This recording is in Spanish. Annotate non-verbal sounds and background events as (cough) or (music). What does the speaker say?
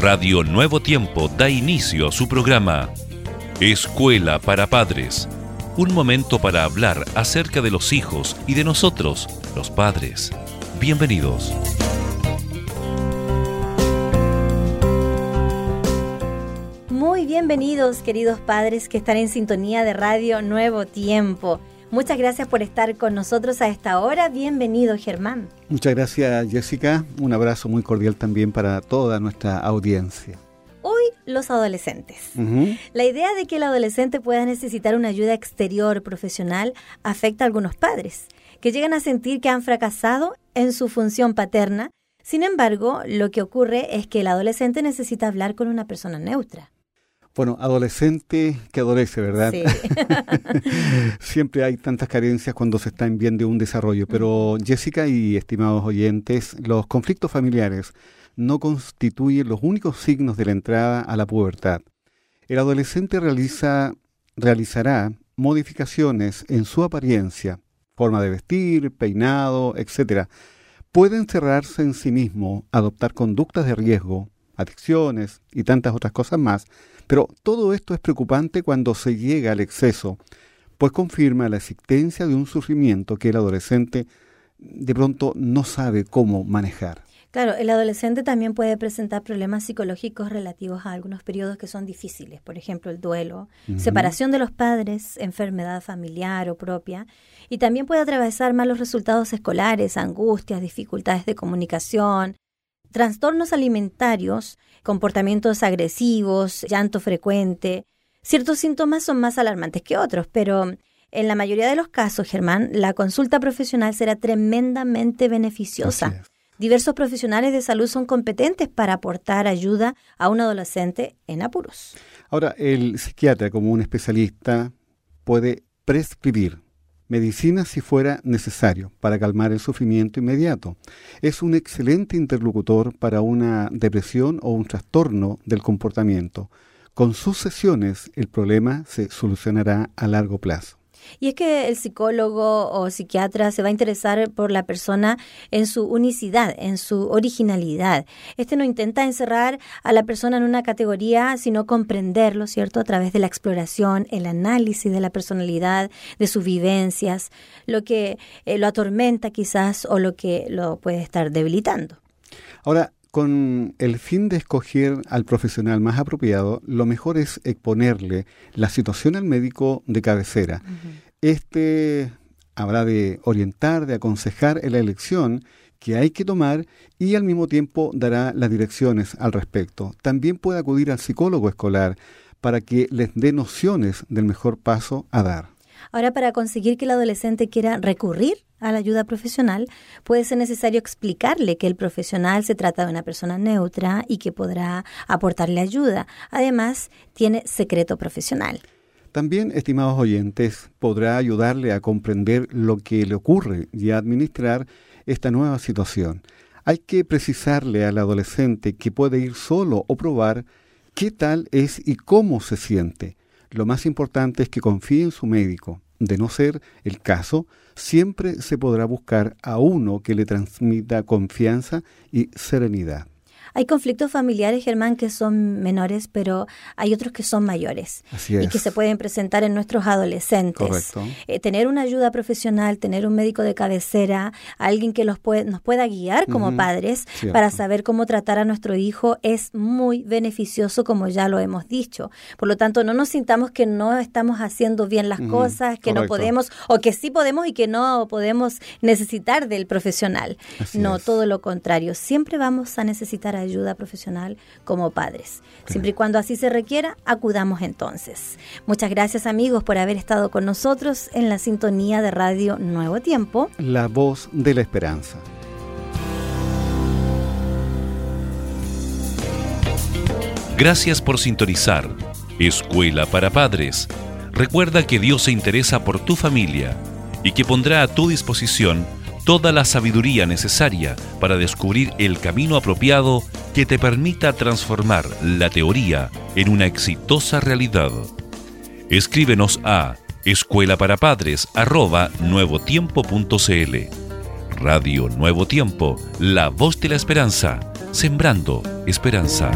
Radio Nuevo Tiempo da inicio a su programa Escuela para Padres. Un momento para hablar acerca de los hijos y de nosotros, los padres. Bienvenidos. Muy bienvenidos, queridos padres que están en sintonía de Radio Nuevo Tiempo. Muchas gracias por estar con nosotros a esta hora. Bienvenido, Germán. Muchas gracias, Jessica. Un abrazo muy cordial también para toda nuestra audiencia. Hoy los adolescentes. La idea de que el adolescente pueda necesitar una ayuda exterior profesional afecta a algunos padres, que llegan a sentir que han fracasado en su función paterna. Sin embargo, lo que ocurre es que el adolescente necesita hablar con una persona neutra. Bueno, adolescente que adolece, ¿verdad? Sí. (laughs) Siempre hay tantas carencias cuando se está en bien de un desarrollo, pero Jessica y estimados oyentes, los conflictos familiares no constituyen los únicos signos de la entrada a la pubertad. El adolescente realiza, realizará modificaciones en su apariencia, forma de vestir, peinado, etc. Puede encerrarse en sí mismo, adoptar conductas de riesgo, adicciones y tantas otras cosas más, pero todo esto es preocupante cuando se llega al exceso, pues confirma la existencia de un sufrimiento que el adolescente de pronto no sabe cómo manejar. Claro, el adolescente también puede presentar problemas psicológicos relativos a algunos periodos que son difíciles, por ejemplo, el duelo, separación de los padres, enfermedad familiar o propia, y también puede atravesar malos resultados escolares, angustias, dificultades de comunicación, trastornos alimentarios, comportamientos agresivos, llanto frecuente. Ciertos síntomas son más alarmantes que otros, pero en la mayoría de los casos, Germán, la consulta profesional será tremendamente beneficiosa. Diversos profesionales de salud son competentes para aportar ayuda a un adolescente en apuros. Ahora, el psiquiatra como un especialista puede prescribir medicina si fuera necesario para calmar el sufrimiento inmediato. Es un excelente interlocutor para una depresión o un trastorno del comportamiento. Con sus sesiones el problema se solucionará a largo plazo. Y es que el psicólogo o psiquiatra se va a interesar por la persona en su unicidad, en su originalidad. Este no intenta encerrar a la persona en una categoría, sino comprenderlo, ¿cierto? A través de la exploración, el análisis de la personalidad, de sus vivencias, lo que eh, lo atormenta quizás o lo que lo puede estar debilitando. Ahora, con el fin de escoger al profesional más apropiado, lo mejor es exponerle la situación al médico de cabecera. Este habrá de orientar, de aconsejar en la elección que hay que tomar y al mismo tiempo dará las direcciones al respecto. También puede acudir al psicólogo escolar para que les dé nociones del mejor paso a dar. Ahora, para conseguir que el adolescente quiera recurrir a la ayuda profesional, puede ser necesario explicarle que el profesional se trata de una persona neutra y que podrá aportarle ayuda. Además, tiene secreto profesional. También, estimados oyentes, podrá ayudarle a comprender lo que le ocurre y a administrar esta nueva situación. Hay que precisarle al adolescente que puede ir solo o probar qué tal es y cómo se siente. Lo más importante es que confíe en su médico. De no ser el caso, siempre se podrá buscar a uno que le transmita confianza y serenidad. Hay conflictos familiares, Germán, que son menores, pero hay otros que son mayores y que se pueden presentar en nuestros adolescentes. Eh, tener una ayuda profesional, tener un médico de cabecera, alguien que los puede, nos pueda guiar como padres para saber cómo tratar a nuestro hijo es muy beneficioso, como ya lo hemos dicho. Por lo tanto, no nos sintamos que no estamos haciendo bien las cosas, que no podemos, o que sí podemos y que no podemos necesitar del profesional. no, todo lo contrario. Siempre vamos a necesitar ayuda profesional como padres. Siempre y cuando así se requiera, acudamos entonces. Muchas gracias amigos por haber estado con nosotros en la sintonía de Radio Nuevo Tiempo. La voz de la esperanza. Gracias por sintonizar. Escuela para Padres. Recuerda que Dios se interesa por tu familia y que pondrá a tu disposición toda la sabiduría necesaria para descubrir el camino apropiado que te permita transformar la teoría en una exitosa realidad. Escríbenos a escuela para padres. Radio Nuevo Tiempo, la voz de la esperanza sembrando esperanza.